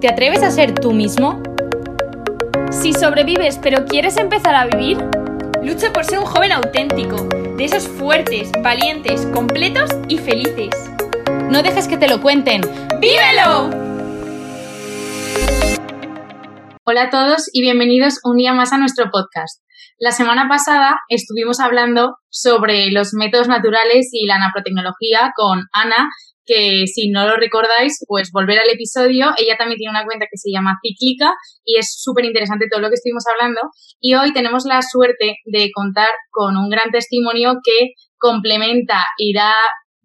¿Te atreves a ser tú mismo? Si sobrevives pero quieres empezar a vivir, lucha por ser un joven auténtico, de esos fuertes, valientes, completos y felices. No dejes que te lo cuenten. ¡Vívelo! Hola a todos y bienvenidos un día más a nuestro podcast. La semana pasada estuvimos hablando sobre los métodos naturales y la naprotecnología con Ana, que si no lo recordáis, pues volver al episodio. Ella también tiene una cuenta que se llama Cíclica y es súper interesante todo lo que estuvimos hablando. Y hoy tenemos la suerte de contar con un gran testimonio que complementa y da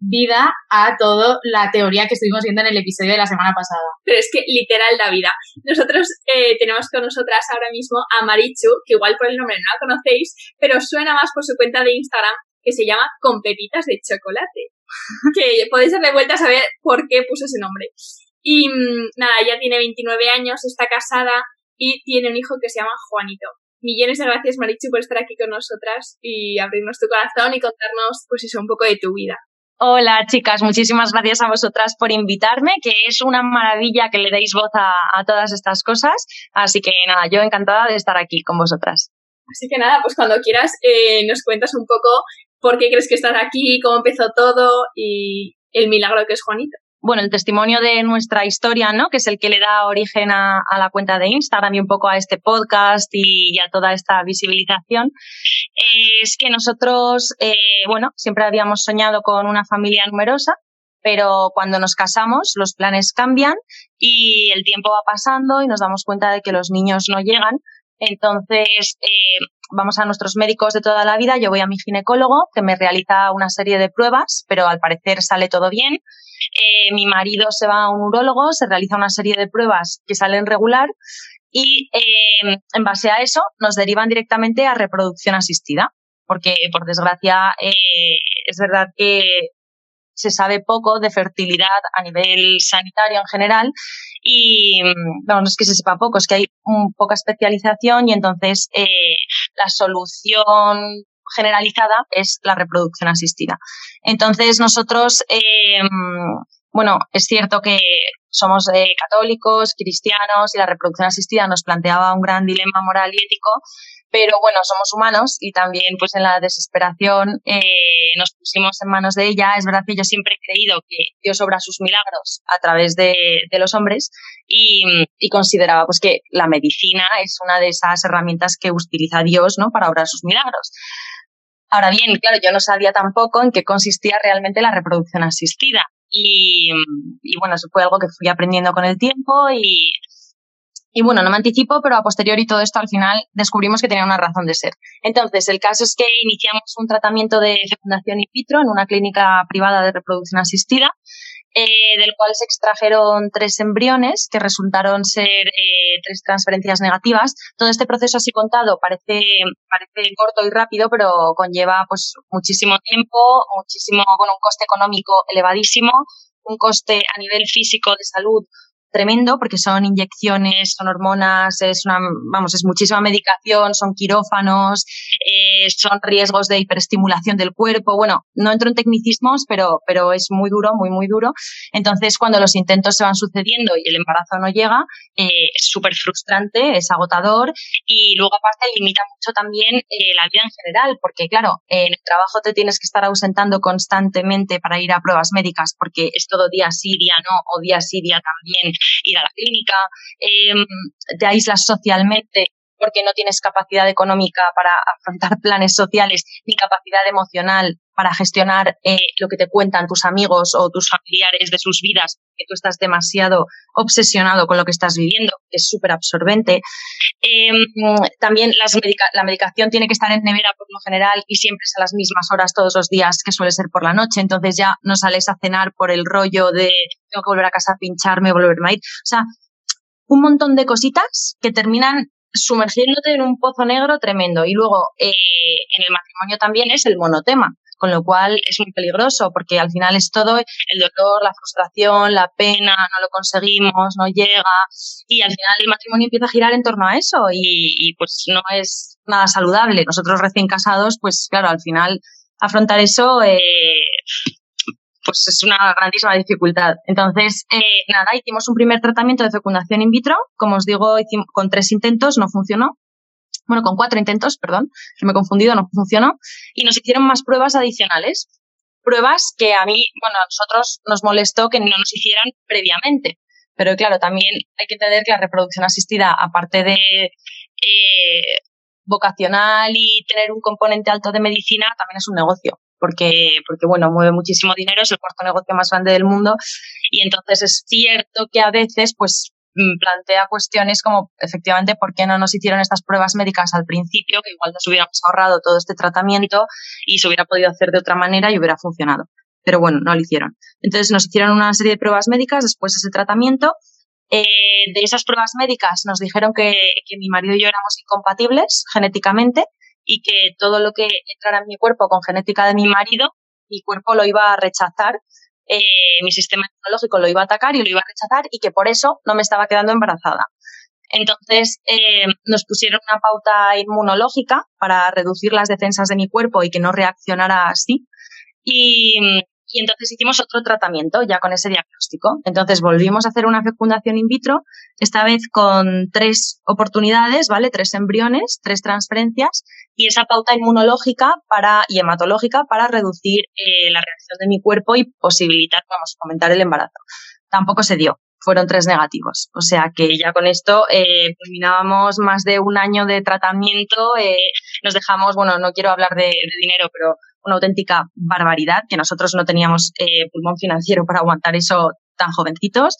vida a toda la teoría que estuvimos viendo en el episodio de la semana pasada. Pero es que literal da vida. Nosotros eh, tenemos con nosotras ahora mismo a Marichu, que igual por el nombre no la conocéis, pero suena más por su cuenta de Instagram que se llama Con Pepitas de Chocolate. que podéis darle vuelta a saber por qué puso ese nombre. Y mm, nada, ella tiene 29 años, está casada y tiene un hijo que se llama Juanito. Millones de gracias, Marichu, por estar aquí con nosotras y abrirnos tu corazón y contarnos, pues eso, un poco de tu vida. Hola chicas, muchísimas gracias a vosotras por invitarme, que es una maravilla que le deis voz a, todas estas cosas. Así que nada, yo encantada de estar aquí con vosotras. Así que nada, pues cuando quieras eh, nos cuentas un poco por qué crees que estás aquí, cómo empezó todo y el milagro que es Juanito. Bueno, el testimonio de nuestra historia, ¿no? Que es el que le da origen a, la cuenta de Instagram y un poco a este podcast y, a toda esta visibilización, es que nosotros, eh, bueno, siempre habíamos soñado con una familia numerosa, pero cuando nos casamos los planes cambian y el tiempo va pasando y nos damos cuenta de que los niños no llegan. Entonces, eh, vamos a nuestros médicos de toda la vida, yo voy a mi ginecólogo que me realiza una serie de pruebas, pero al parecer sale todo bien. Eh, mi marido se va a un urólogo, se realiza una serie de pruebas que salen regular y eh, en base a eso nos derivan directamente a reproducción asistida, porque por desgracia eh, es verdad que se sabe poco de fertilidad a nivel sanitario en general y no, no es que se sepa poco, es que hay poca especialización y entonces eh, la solución generalizada es la reproducción asistida. Entonces nosotros, eh, bueno, es cierto que somos eh, católicos, cristianos y la reproducción asistida nos planteaba un gran dilema moral y ético, pero bueno, somos humanos y también pues en la desesperación eh, nos pusimos en manos de ella. Es verdad que yo siempre he creído que Dios obra sus milagros a través de, los hombres y, y, consideraba pues que la medicina es una de esas herramientas que utiliza Dios ¿no? para obrar sus milagros. Ahora bien, claro, yo no sabía tampoco en qué consistía realmente la reproducción asistida. Y, bueno, eso fue algo que fui aprendiendo con el tiempo y, y bueno, no me anticipo, pero a posteriori todo esto al final descubrimos que tenía una razón de ser. Entonces, el caso es que iniciamos un tratamiento de fecundación in vitro en una clínica privada de reproducción asistida, eh, del cual se extrajeron tres embriones que resultaron ser eh, tres transferencias negativas. Todo este proceso así contado parece, parece corto y rápido, pero conlleva pues muchísimo tiempo, muchísimo, bueno, un coste económico elevadísimo, un coste a nivel físico de salud tremendo porque son inyecciones, son hormonas, es una, vamos, es muchísima medicación, son quirófanos, eh, son riesgos de hiperestimulación del cuerpo. Bueno, no entro en tecnicismos, pero, pero es muy duro, muy, muy duro. Entonces, cuando los intentos se van sucediendo y el embarazo no llega, eh, es súper frustrante, es agotador y luego aparte limita mucho también eh, la vida en general, porque claro, en el trabajo te tienes que estar ausentando constantemente para ir a pruebas médicas porque es todo día sí, día no, o día sí, día también ir a la clínica, em, te aíslas socialmente porque no tienes capacidad económica para afrontar planes sociales ni capacidad emocional para gestionar eh, lo que te cuentan tus amigos o tus familiares de sus vidas, que tú estás demasiado obsesionado con lo que estás viviendo, que es súper absorbente. Em, también la medicación tiene que estar en nevera por lo general y siempre es a las mismas horas todos los días, que suele ser por la noche, entonces ya no sales a cenar por el rollo de tengo que volver a casa a pincharme, volverme a ir. O sea, un montón de cositas que terminan sumergiéndote en un pozo negro tremendo. Y luego, eh, en el matrimonio también es el monotema, con lo cual es muy peligroso porque al final es todo el dolor, la frustración, la pena, no lo conseguimos, no llega y al final el matrimonio empieza a girar en torno a eso y, pues no es nada saludable. Nosotros recién casados, pues claro, al final afrontar eso eh, pues es una grandísima dificultad. Entonces, eh, nada, hicimos un primer tratamiento de fecundación in vitro. Como os digo, con tres intentos no funcionó. Bueno, con cuatro intentos, perdón, que me he confundido, no funcionó. Y nos hicieron más pruebas adicionales. Pruebas que a mí, bueno, a nosotros nos molestó que no nos hicieran previamente. Pero claro, también hay que entender que la reproducción asistida, aparte de eh, vocacional y tener un componente alto de medicina, también es un negocio porque, porque bueno, mueve muchísimo dinero, es el cuarto negocio más grande del mundo y entonces es cierto que a veces pues plantea cuestiones como efectivamente por qué no nos hicieron estas pruebas médicas al principio, que igual nos hubiéramos ahorrado todo este tratamiento y se hubiera podido hacer de otra manera y hubiera funcionado. Pero bueno, no lo hicieron. Entonces nos hicieron una serie de pruebas médicas después de ese tratamiento. Eh, de esas pruebas médicas nos dijeron que, que mi marido y yo éramos incompatibles genéticamente y que todo lo que entrara en mi cuerpo con genética de mi marido, mi cuerpo lo iba a rechazar, eh, mi sistema inmunológico lo iba a atacar y lo iba a rechazar y que por eso no me estaba quedando embarazada. Entonces eh, nos pusieron una pauta inmunológica para reducir las defensas de mi cuerpo y que no reaccionara así. Y, y entonces hicimos otro tratamiento ya con ese diagnóstico. Entonces volvimos a hacer una fecundación in vitro, esta vez con tres oportunidades, ¿vale? Tres embriones, tres transferencias y esa pauta inmunológica para, y hematológica para reducir eh, la reacción de mi cuerpo y posibilitar, vamos, aumentar el embarazo. Tampoco se dio. Fueron tres negativos. O sea que ya con esto eh, terminábamos más de un año de tratamiento. Eh, nos dejamos, bueno, no quiero hablar de dinero, pero una auténtica barbaridad, que nosotros no teníamos eh, pulmón financiero para aguantar eso tan jovencitos.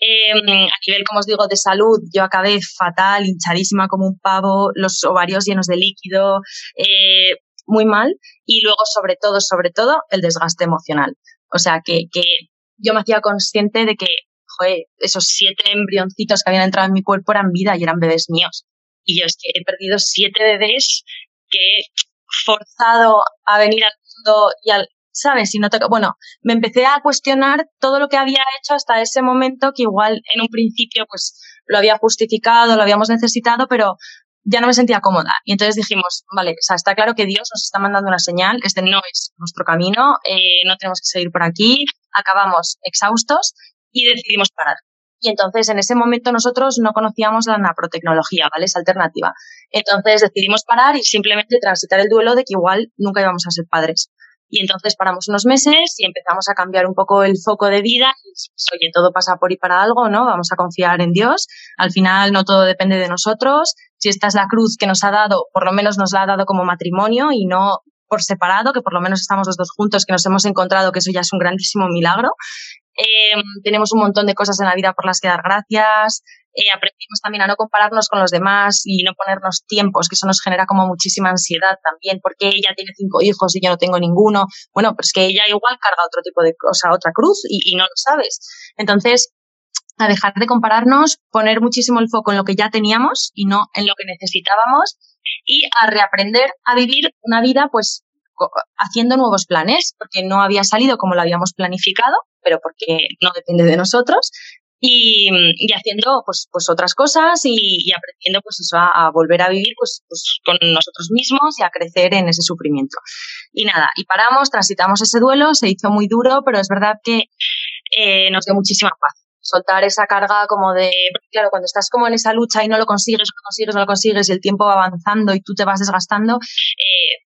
Eh, a nivel, como os digo, de salud, yo acabé fatal, hinchadísima como un pavo, los ovarios llenos de líquido, eh, muy mal. Y luego, sobre todo, sobre todo, el desgaste emocional. O sea, que, que yo me hacía consciente de que, joder, esos siete embrioncitos que habían entrado en mi cuerpo eran vida y eran bebés míos. Y yo es que he perdido siete bebés que forzado a venir al mundo y al, ¿sabes? Y no bueno, me empecé a cuestionar todo lo que había hecho hasta ese momento que igual en un principio pues lo había justificado, lo habíamos necesitado, pero ya no me sentía cómoda. Y entonces dijimos, vale, o sea, está claro que Dios nos está mandando una señal, este no es nuestro camino, eh, no tenemos que seguir por aquí, acabamos exhaustos y decidimos parar. Y entonces en ese momento nosotros no conocíamos la naprotecnología, ¿vale? Esa alternativa. Entonces decidimos parar y simplemente transitar el duelo de que igual nunca íbamos a ser padres. Y entonces paramos unos meses y empezamos a cambiar un poco el foco de vida. Y, oye, todo pasa por y para algo, ¿no? Vamos a confiar en Dios. Al final no todo depende de nosotros. Si esta es la cruz que nos ha dado, por lo menos nos la ha dado como matrimonio y no por separado, que por lo menos estamos los dos juntos, que nos hemos encontrado, que eso ya es un grandísimo milagro. Eh, tenemos un montón de cosas en la vida por las que dar gracias. Eh, aprendimos también a no compararnos con los demás y no ponernos tiempos, que eso nos genera como muchísima ansiedad también, porque ella tiene cinco hijos y yo no tengo ninguno. Bueno, pues que ella igual carga otro tipo de cosa, otra cruz y, y no lo sabes. Entonces, a dejar de compararnos, poner muchísimo el foco en lo que ya teníamos y no en lo que necesitábamos y a reaprender a vivir una vida pues haciendo nuevos planes, porque no había salido como lo habíamos planificado, pero porque no depende de nosotros. Y, y haciendo pues, pues otras cosas y, y aprendiendo pues eso, a, a, volver a vivir pues, pues con nosotros mismos y a crecer en ese sufrimiento. Y nada, y paramos, transitamos ese duelo, se hizo muy duro, pero es verdad que eh, nos dio muchísima paz soltar esa carga como de, claro, cuando estás como en esa lucha y no lo consigues, no lo consigues, no lo consigues y el tiempo va avanzando y tú te vas desgastando, eh,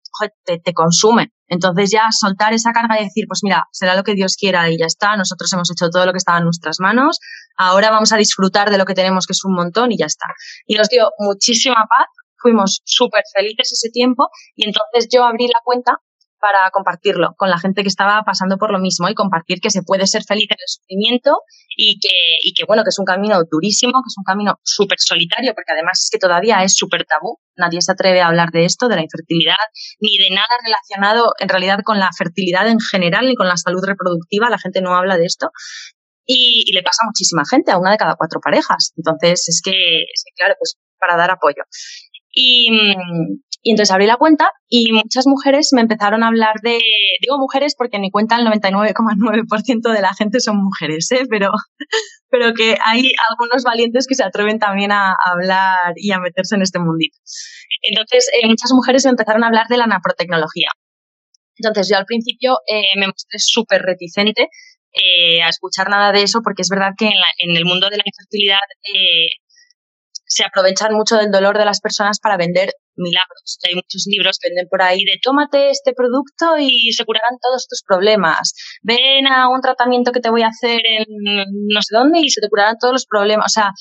te, consume. Entonces ya soltar esa carga y decir, pues mira, será lo que Dios quiera y ya está, nosotros hemos hecho todo lo que estaba en nuestras manos, ahora vamos a disfrutar de lo que tenemos, que es un montón y ya está. Y nos dio muchísima paz, fuimos súper felices ese tiempo y entonces yo abrí la cuenta para compartirlo con la gente que estaba pasando por lo mismo y compartir que se puede ser feliz en el sufrimiento y que, y que bueno, que es un camino durísimo, que es un camino súper solitario, porque además es que todavía es súper tabú. Nadie se atreve a hablar de esto, de la infertilidad, ni de nada relacionado en realidad con la fertilidad en general, ni con la salud reproductiva. La gente no habla de esto. Y, y le pasa a muchísima gente, a una de cada cuatro parejas. Entonces, es que, es que claro, pues para dar apoyo. Y, y entonces abrí la cuenta y muchas mujeres me empezaron a hablar de, digo mujeres porque en mi cuenta el 99,9% de la gente son mujeres, ¿eh? pero, pero que hay algunos valientes que se atreven también a, hablar y a meterse en este mundito. Entonces, eh, muchas mujeres me empezaron a hablar de la naprotecnología. Entonces yo al principio eh, me mostré súper reticente eh, a escuchar nada de eso porque es verdad que en, el mundo de la infertilidad se aprovechan mucho del dolor de las personas para vender milagros. Hay muchos libros que venden por ahí de tómate este producto y se curarán todos tus problemas. Ven a un tratamiento que te voy a hacer en no sé dónde y se te curarán todos los problemas. O sea,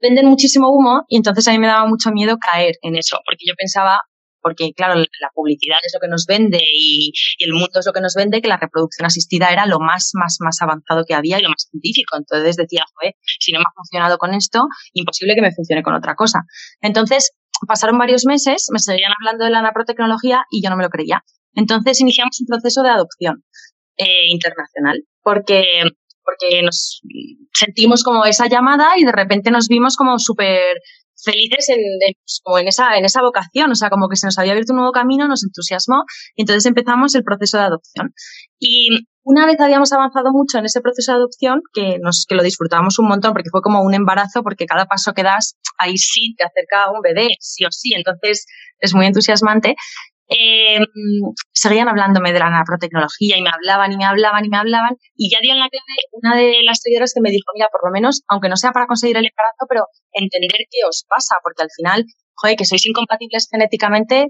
venden muchísimo humo y entonces a mí me daba mucho miedo caer en eso, porque yo pensaba, porque claro, la publicidad es lo que nos vende y, el mundo es lo que nos vende, que la reproducción asistida era lo más, más, más avanzado que había y lo más científico. Entonces decía, joder, si no me ha funcionado con esto, imposible que me funcione con otra cosa. Entonces, pasaron varios meses, me seguían hablando de la naprotecnología y yo no me lo creía. Entonces iniciamos un proceso de adopción eh, internacional, porque porque nos sentimos como esa llamada y de repente nos vimos como súper felices en, pues, como en esa, en esa vocación, o sea, como que se nos había abierto un nuevo camino, nos entusiasmó y entonces empezamos el proceso de adopción. Y una vez habíamos avanzado mucho en ese proceso de adopción, que, nos, que lo disfrutábamos un montón porque fue como un embarazo, porque cada paso que das, ahí sí te acerca a un bebé, sí o sí, entonces es muy entusiasmante eh, seguían hablándome de la naprotecnología y me hablaban y me hablaban y me hablaban y ya dio en la clave una de las seguidoras que me dijo, mira, por lo menos, aunque no sea para conseguir el embarazo, pero entender qué os pasa, porque al final, joder, que sois incompatibles genéticamente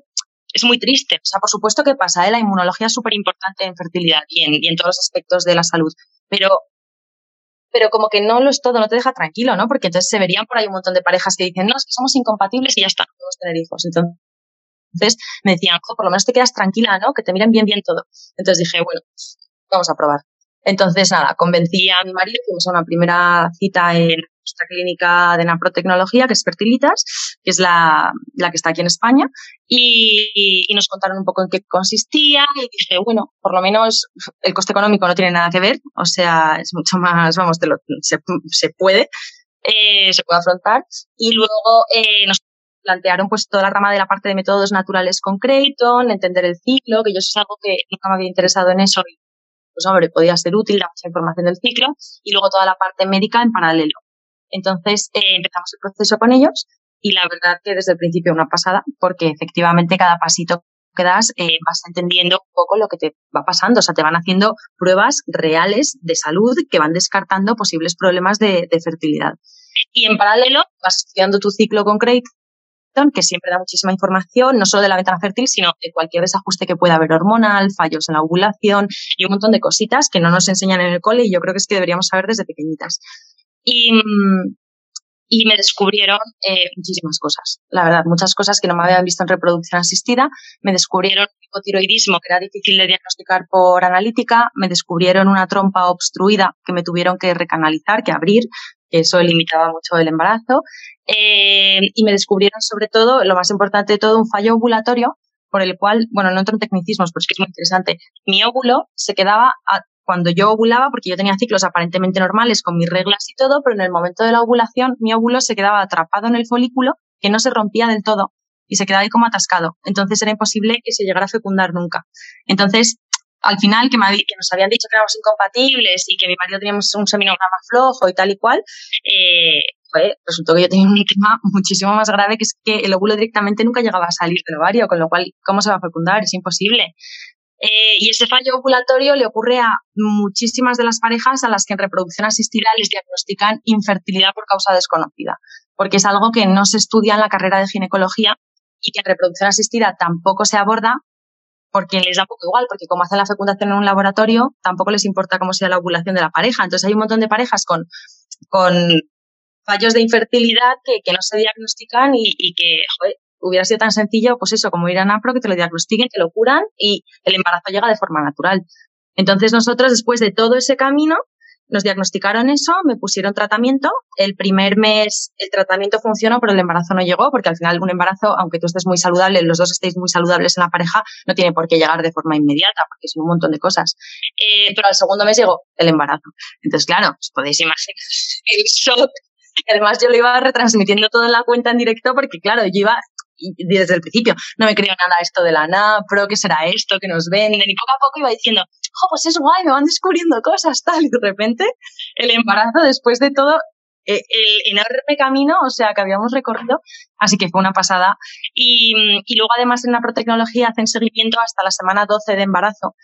es muy triste. O sea, por supuesto que pasa, ¿eh? la inmunología es súper importante en fertilidad y en, y en todos los aspectos de la salud, pero pero como que no lo es todo, no te deja tranquilo, ¿no? Porque entonces se verían por ahí un montón de parejas que dicen, no, es que somos incompatibles y ya está, no podemos tener hijos. Entonces, entonces me decían, por lo menos te quedas tranquila, ¿no? Que te miren bien, bien todo. Entonces dije, bueno, vamos a probar. Entonces, nada, convencí a mi marido, fuimos a una primera cita en nuestra clínica de naprotecnología, que es Fertilitas, que es la, la que está aquí en España, y, y, nos contaron un poco en qué consistía, y dije, bueno, por lo menos el coste económico no tiene nada que ver, o sea, es mucho más, vamos, lo, se, se puede, eh, se puede afrontar, y luego eh, nos plantearon pues toda la rama de la parte de métodos naturales con Creighton, entender el ciclo, que yo es algo que nunca me había interesado en eso y pues hombre, podía ser útil la información del ciclo y luego toda la parte médica en paralelo. Entonces eh, empezamos el proceso con ellos y la verdad que desde el principio una pasada porque efectivamente cada pasito que das eh, vas entendiendo un poco lo que te va pasando, o sea, te van haciendo pruebas reales de salud que van descartando posibles problemas de, de fertilidad. Y en paralelo vas estudiando tu ciclo con Creighton que siempre da muchísima información, no solo de la ventana fértil, sino de cualquier desajuste que pueda haber hormonal, fallos en la ovulación y un montón de cositas que no nos enseñan en el cole y yo creo que es que deberíamos saber desde pequeñitas. Y, y me descubrieron eh, muchísimas cosas, la verdad, muchas cosas que no me habían visto en reproducción asistida. Me descubrieron hipotiroidismo, que era difícil de diagnosticar por analítica. Me descubrieron una trompa obstruida que me tuvieron que recanalizar, que abrir, que eso limitaba mucho el embarazo. Eh, y me descubrieron sobre todo, lo más importante de todo, un fallo ovulatorio por el cual, bueno, no entro en tecnicismos, pero es que es muy interesante. Mi óvulo se quedaba cuando yo ovulaba, porque yo tenía ciclos aparentemente normales con mis reglas y todo, pero en el momento de la ovulación mi óvulo se quedaba atrapado en el folículo, que no se rompía del todo y se quedaba ahí como atascado. Entonces era imposible que se llegara a fecundar nunca. Entonces, al final, que, me, nos habían dicho que éramos incompatibles y que mi marido teníamos un seminograma flojo y tal y cual, eh, resultó que yo tenía un tema muchísimo más grave, que es que el óvulo directamente nunca llegaba a salir del ovario, con lo cual, ¿cómo se va a fecundar? Es imposible. Eh, y ese fallo ovulatorio le ocurre a muchísimas de las parejas a las que en reproducción asistida les diagnostican infertilidad por causa desconocida, porque es algo que no se estudia en la carrera de ginecología y que en reproducción asistida tampoco se aborda porque les da poco igual, porque como hacen la fecundación en un laboratorio, tampoco les importa cómo sea la ovulación de la pareja. Entonces hay un montón de parejas con, con fallos de infertilidad que, que no se diagnostican y, que hubiera sido tan sencillo, pues eso, como ir a NAPRO, que te lo diagnostiquen, te lo curan y el embarazo llega de forma natural. Entonces nosotros, después de todo ese camino, nos diagnosticaron eso, me pusieron tratamiento. El primer mes el tratamiento funcionó, pero el embarazo no llegó, porque al final un embarazo, aunque tú estés muy saludable, los dos estéis muy saludables en la pareja, no tiene por qué llegar de forma inmediata, porque son un montón de cosas. Eh, pero al segundo mes llegó el embarazo. Entonces, claro, os podéis imaginar el shock. Además, yo lo iba retransmitiendo todo en la cuenta en directo, porque claro, yo iba desde el principio no me creo nada esto de la NAPRO, que será esto que nos venden, y poco a poco iba diciendo, oh, pues es guay, me van descubriendo cosas, tal, y de repente el embarazo después de todo el enorme camino, o sea, que habíamos recorrido, así que fue una pasada. Y, y luego además en la protecnología hacen seguimiento hasta la semana 12 de embarazo,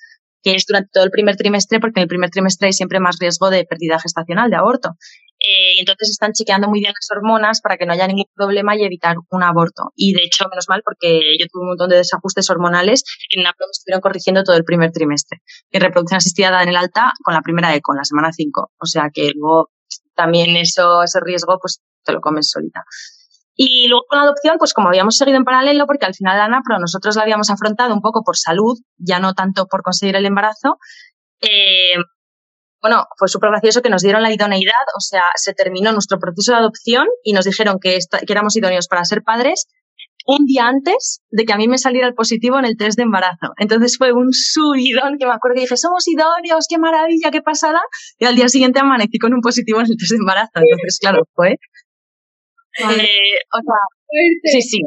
que es durante todo el primer trimestre, porque en el primer trimestre hay siempre más riesgo de pérdida gestacional, de aborto. Eh, entonces están chequeando muy bien las hormonas para que no haya ningún problema y evitar un aborto. Y de hecho, menos mal, porque yo tuve un montón de desajustes hormonales en APRO me estuvieron corrigiendo todo el primer trimestre. Y reproducción asistida en el alta con la primera eco, en la semana 5. O sea que luego también eso, ese riesgo, pues te lo comes solita. Y luego con la adopción, pues como habíamos seguido en paralelo, porque al final la NAPRO nosotros la habíamos afrontado un poco por salud, ya no tanto por conseguir el embarazo, eh, bueno, fue súper gracioso que nos dieron la idoneidad, o sea, se terminó nuestro proceso de adopción y nos dijeron que, que éramos idóneos para ser padres un día antes de que a mí me saliera el positivo en el test de embarazo. Entonces fue un subidón que me acuerdo que dije, somos idóneos, qué maravilla, qué pasada. Y al día siguiente amanecí con un positivo en el test de embarazo. Entonces, claro, fue eh, o sea, sí, sí.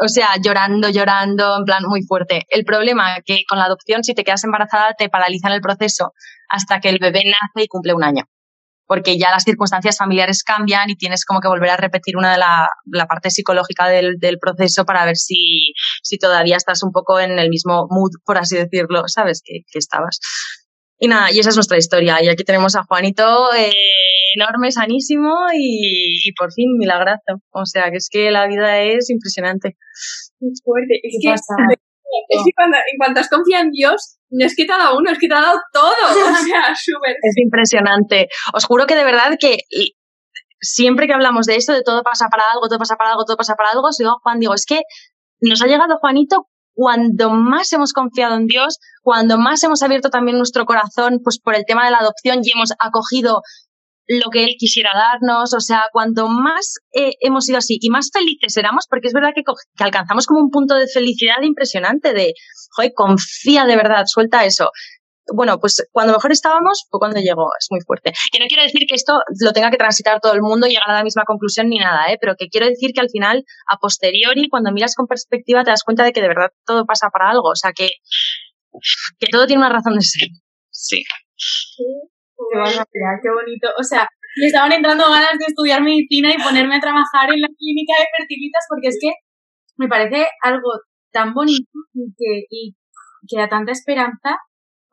O sea, llorando, llorando, en plan muy fuerte. El problema es que con la adopción, si te quedas embarazada, te paralizan el proceso hasta que el bebé nace y cumple un año. Porque ya las circunstancias familiares cambian y tienes como que volver a repetir una de la, la parte psicológica del, del, proceso para ver si, si todavía estás un poco en el mismo mood, por así decirlo, ¿sabes? Que, que estabas. Y nada, y esa es nuestra historia. Y aquí tenemos a Juanito, eh, enorme, sanísimo y, por fin milagrazo. O sea, que es que la vida es impresionante. Es fuerte. Es que, es que cuando, en cuanto has confiado en Dios, no es que te ha dado uno, es que te ha dado todo. O sea, súper. Es impresionante. Os juro que de verdad que siempre que hablamos de esto, de todo pasa para algo, todo pasa para algo, todo pasa para algo, os digo Juan, digo, es que nos ha llegado Juanito cuando más hemos confiado en Dios, cuando más hemos abierto también nuestro corazón, pues por el tema de la adopción y hemos acogido lo que él quisiera darnos, o sea, cuanto más eh, hemos sido así y más felices éramos, porque es verdad que, que, alcanzamos como un punto de felicidad impresionante de, joder, confía de verdad, suelta eso. Bueno, pues cuando mejor estábamos fue cuando llegó, es muy fuerte. Que no quiero decir que esto lo tenga que transitar todo el mundo y llegar a la misma conclusión ni nada, ¿eh? pero que quiero decir que al final, a posteriori, cuando miras con perspectiva, te das cuenta de que de verdad todo pasa para algo, o sea, que, que todo tiene una razón de ser. Sí. sí. Qué bonito. O sea, me estaban entrando ganas de estudiar medicina y ponerme a trabajar en la clínica de fertilitas porque es que me parece algo tan bonito y que, y que da tanta esperanza.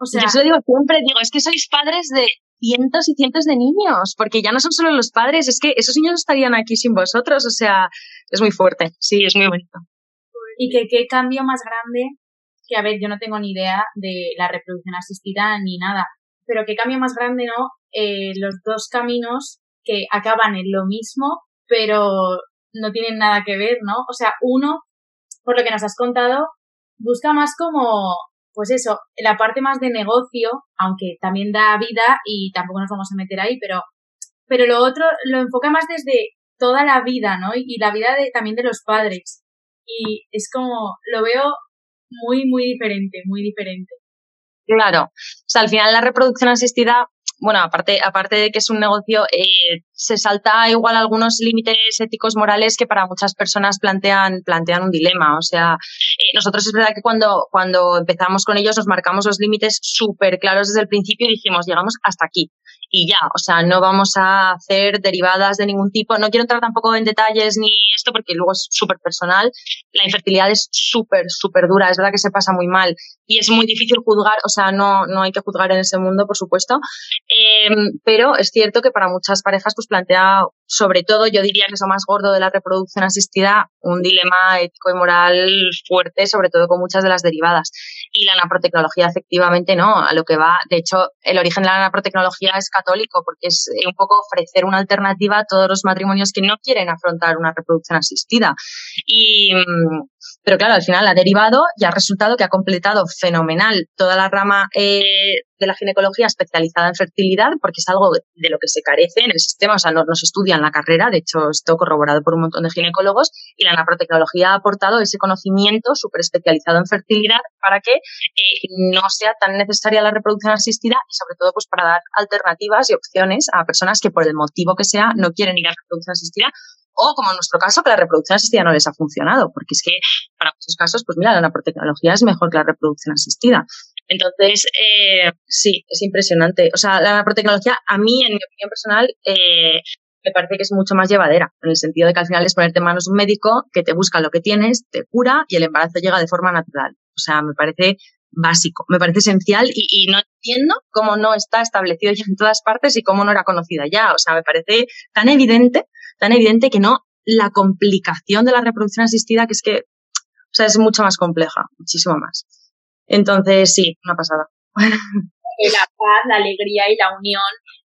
O sea, Yo eso digo siempre, digo, es que sois padres de cientos y cientos de niños, porque ya no son solo los padres, es que esos niños estarían aquí sin vosotros, o sea, es muy fuerte, sí, es muy bonito. Y que qué cambio más grande, que a ver, yo no tengo ni idea de la reproducción asistida ni nada, pero qué cambio más grande, ¿no? Eh, los dos caminos que acaban en lo mismo, pero no tienen nada que ver, ¿no? O sea, uno, por lo que nos has contado, busca más como, pues eso, la parte más de negocio, aunque también da vida y tampoco nos vamos a meter ahí, pero, pero lo otro lo enfoca más desde toda la vida, ¿no? Y, la vida de, también de los padres. Y es como, lo veo muy, muy diferente, muy diferente. Claro. O sea, al final la reproducción asistida, bueno, aparte, aparte de que es un negocio, eh, se salta igual algunos límites éticos morales que para muchas personas plantean, plantean un dilema. O sea, eh, nosotros es verdad que cuando, cuando empezamos con ellos nos marcamos los límites súper claros desde el principio y dijimos, llegamos hasta aquí y ya, o sea, no vamos a hacer derivadas de ningún tipo. No quiero entrar tampoco en detalles ni esto porque luego es súper personal. La infertilidad es súper, súper dura, es verdad que se pasa muy mal y es muy difícil juzgar, o sea, no, no hay que juzgar en ese mundo, por supuesto, eh, pero es cierto que para muchas parejas pues plantea, sobre todo, yo diría que es más gordo de la reproducción asistida, un dilema ético y moral fuerte, sobre todo con muchas de las derivadas. Y la naprotecnología efectivamente no, a lo que va, de hecho, el origen de la naprotecnología es católico, porque es eh, un poco ofrecer una alternativa a todos los matrimonios que no quieren afrontar una reproducción asistida. Y, mm, pero claro, al final ha derivado y ha resultado que ha completado fenomenal toda la rama eh, de la ginecología especializada en fertilidad, porque es algo de lo que se carece en el sistema, o sea, no, se estudia en la carrera, de hecho, esto corroborado por un montón de ginecólogos, y la naprotecnología ha aportado ese conocimiento súper especializado en fertilidad para que eh, no sea tan necesaria la reproducción asistida y sobre todo pues para dar alternativas y opciones a personas que por el motivo que sea no quieren ir a la reproducción asistida o como en nuestro caso, que la reproducción asistida no les ha funcionado, porque es que para muchos casos, pues mira, la naprotecnología es mejor que la reproducción asistida. Entonces, eh, sí, es impresionante. O sea, la naprotecnología, a mí, en mi opinión personal, eh, me parece que es mucho más llevadera, en el sentido de que al final es ponerte en manos un médico que te busca lo que tienes, te cura y el embarazo llega de forma natural. O sea, me parece básico, me parece esencial y, no entiendo cómo no está establecido ya en todas partes y cómo no era conocida ya. O sea, me parece tan evidente, tan evidente que no la complicación de la reproducción asistida, que es que, o sea, es mucho más compleja, muchísimo más. Entonces, sí, una pasada. La paz, la alegría y la unión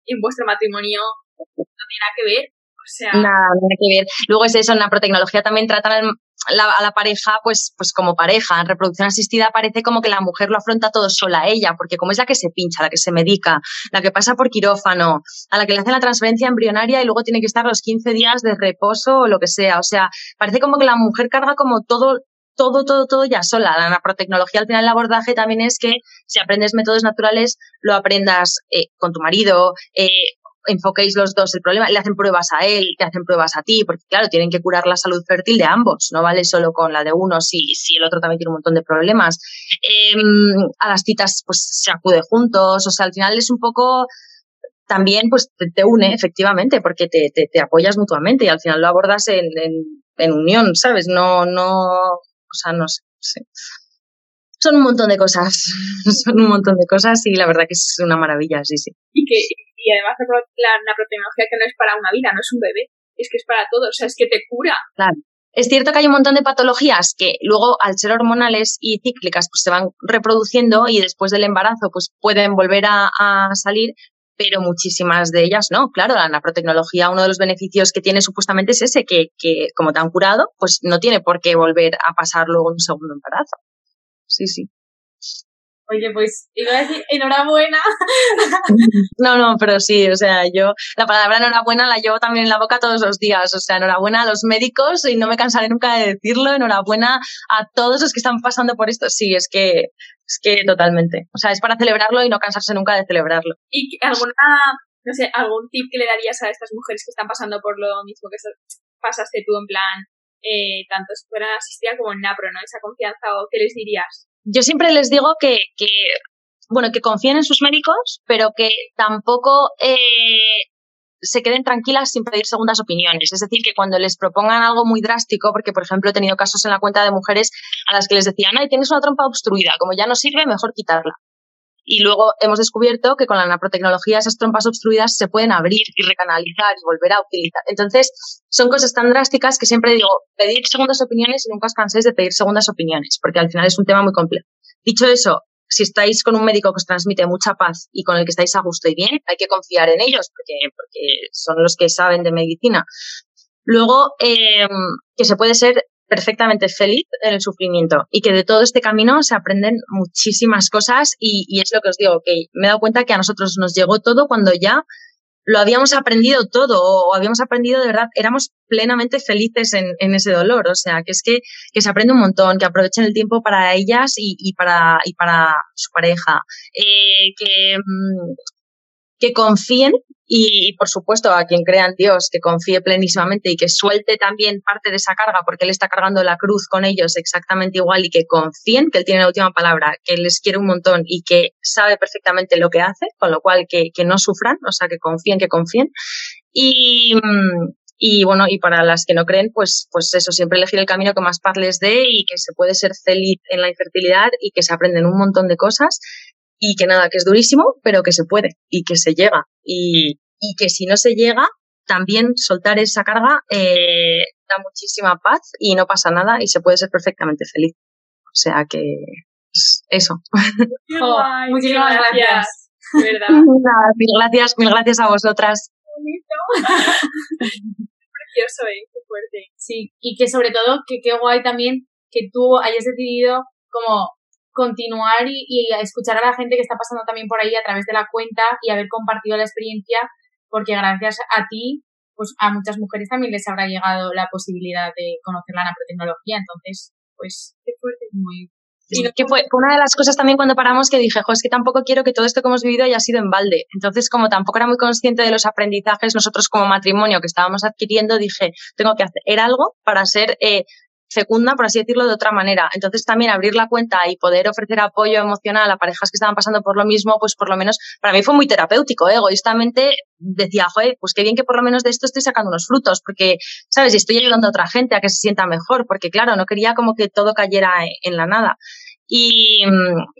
en vuestro matrimonio no tiene nada que ver. O sea... Nada, tiene que ver. Luego es eso, en la protecnología también tratan a la pareja pues, pues como pareja. En reproducción asistida parece como que la mujer lo afronta todo sola ella, porque como es la que se pincha, la que se medica, la que pasa por quirófano, a la que le hacen la transferencia embrionaria y luego tiene que estar los 15 días de reposo o lo que sea. O sea, parece como que la mujer carga como todo todo, todo, todo ya sola. La naprotecnología al final el abordaje también es que si aprendes métodos naturales, lo aprendas eh, con tu marido, eh, enfoquéis los dos el problema, le hacen pruebas a él, te hacen pruebas a ti, porque claro, tienen que curar la salud fértil de ambos, no vale solo con la de uno si, si el otro también tiene un montón de problemas. Em, a las citas pues se acude juntos, o sea, al final es un poco también pues te, une efectivamente porque te, te, apoyas mutuamente y al final lo abordas en, en, unión, ¿sabes? No, no, o sea, no sé. Son un montón de cosas, son un montón de cosas y la verdad que es una maravilla, sí, sí. Y que y además la, la protecnología que no es para una vida, no es un bebé, es que es para todo, o sea, es que te cura. Claro. Es cierto que hay un montón de patologías que luego, al ser hormonales y cíclicas, pues se van reproduciendo y después del embarazo, pues pueden volver a, salir, pero muchísimas de ellas no. Claro, la naprotecnología, uno de los beneficios que tiene supuestamente es ese, que, que como te han curado, pues no tiene por qué volver a pasar luego un segundo embarazo. Sí, sí. Oye, pues iba a decir enhorabuena. No, no, pero sí, o sea, yo la palabra enhorabuena la llevo también en la boca todos los días. O sea, enhorabuena a los médicos y no me cansaré nunca de decirlo. Enhorabuena a todos los que están pasando por esto. Sí, es que, es que totalmente. O sea, es para celebrarlo y no cansarse nunca de celebrarlo. ¿Y alguna, no sé, algún tip que le darías a estas mujeres que están pasando por lo mismo que pasaste tú en plan, eh, tanto si fueran asistida como en NAPRO, ¿no? Esa confianza o qué les dirías? yo siempre les digo que, que, bueno, que confíen en sus médicos, pero que tampoco eh, se queden tranquilas sin pedir segundas opiniones. Es decir, que cuando les propongan algo muy drástico, porque por ejemplo he tenido casos en la cuenta de mujeres a las que les decían, ay, tienes una trompa obstruida, como ya no sirve, mejor quitarla. Y luego hemos descubierto que con la naprotecnología esas trompas obstruidas se pueden abrir y recanalizar y volver a utilizar. Entonces, son cosas tan drásticas que siempre digo, pedir segundas opiniones y nunca os canséis de pedir segundas opiniones, porque al final es un tema muy complejo. Dicho eso, si estáis con un médico que os transmite mucha paz y con el que estáis a gusto y bien, hay que confiar en ellos, porque, porque son los que saben de medicina. Luego, eh, que se puede ser perfectamente feliz en el sufrimiento y que de todo este camino se aprenden muchísimas cosas y, es lo que os digo, que me he dado cuenta que a nosotros nos llegó todo cuando ya lo habíamos aprendido todo o habíamos aprendido de verdad, éramos plenamente felices en, en ese dolor, o sea, que es que, se aprende un montón, que aprovechen el tiempo para ellas y, para, y para su pareja, eh, mm, que confíen y, por supuesto, a quien crea en Dios, que confíe plenísimamente y que suelte también parte de esa carga, porque Él está cargando la cruz con ellos exactamente igual y que confíen que Él tiene la última palabra, que les quiere un montón y que sabe perfectamente lo que hace, con lo cual que, que no sufran, o sea, que confíen, que confíen. Y, y bueno, y para las que no creen, pues, pues eso, siempre elegir el camino que más paz les dé y que se puede ser feliz en la infertilidad y que se aprenden un montón de cosas y que nada, que es durísimo, pero que se puede y que se llega. Y, y que si no se llega, también soltar esa carga eh, da muchísima paz y no pasa nada y se puede ser perfectamente feliz. O sea que eso. Oh, muchísimas gracias. ¿verdad? mil gracias, mil gracias a vosotras. Precioso, ¿eh? Qué fuerte. Sí, y que sobre todo, que qué guay también que tú hayas decidido como continuar y, y, escuchar a la gente que está pasando también por ahí a través de la cuenta y haber compartido la experiencia, porque gracias a ti, pues a muchas mujeres también les habrá llegado la posibilidad de conocer la nanotecnología. Entonces, pues, qué fuerte, muy. Que fue una de las cosas también cuando paramos que dije, jo, es que tampoco quiero que todo esto que hemos vivido haya sido en balde. Entonces, como tampoco era muy consciente de los aprendizajes, nosotros como matrimonio que estábamos adquiriendo, dije, tengo que hacer algo para ser eh, fecunda, por así decirlo, de otra manera. Entonces también abrir la cuenta y poder ofrecer apoyo emocional a parejas que estaban pasando por lo mismo, pues por lo menos para mí fue muy terapéutico. ¿eh? Egoístamente decía, joder, pues qué bien que por lo menos de esto estoy sacando unos frutos, porque, ¿sabes? Estoy ayudando a otra gente a que se sienta mejor, porque claro, no quería como que todo cayera en la nada. Y,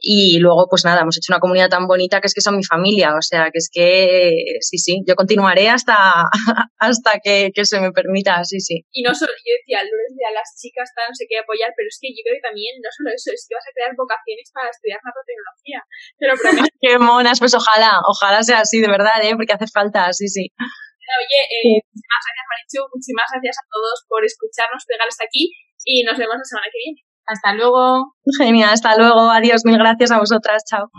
y, luego, pues nada, hemos hecho una comunidad tan bonita que es que son mi familia. O sea, que es que sí, sí, yo continuaré hasta, hasta que, que se me permita, sí, sí. Y no solo, yo decía, de a las chicas tal, no sé qué apoyar, pero es que yo creo que también, no solo eso, es que vas a crear vocaciones para estudiar nanotecnología. Qué monas, pues ojalá, ojalá sea así, de verdad, ¿eh? porque hace falta, sí, sí. Oye, eh, muchísimas gracias, Marichu, muchísimas gracias a todos por escucharnos, llegar hasta aquí y nos vemos la semana que viene. Hasta luego. Genial, hasta luego. Adiós, mil gracias a vosotras. Chao.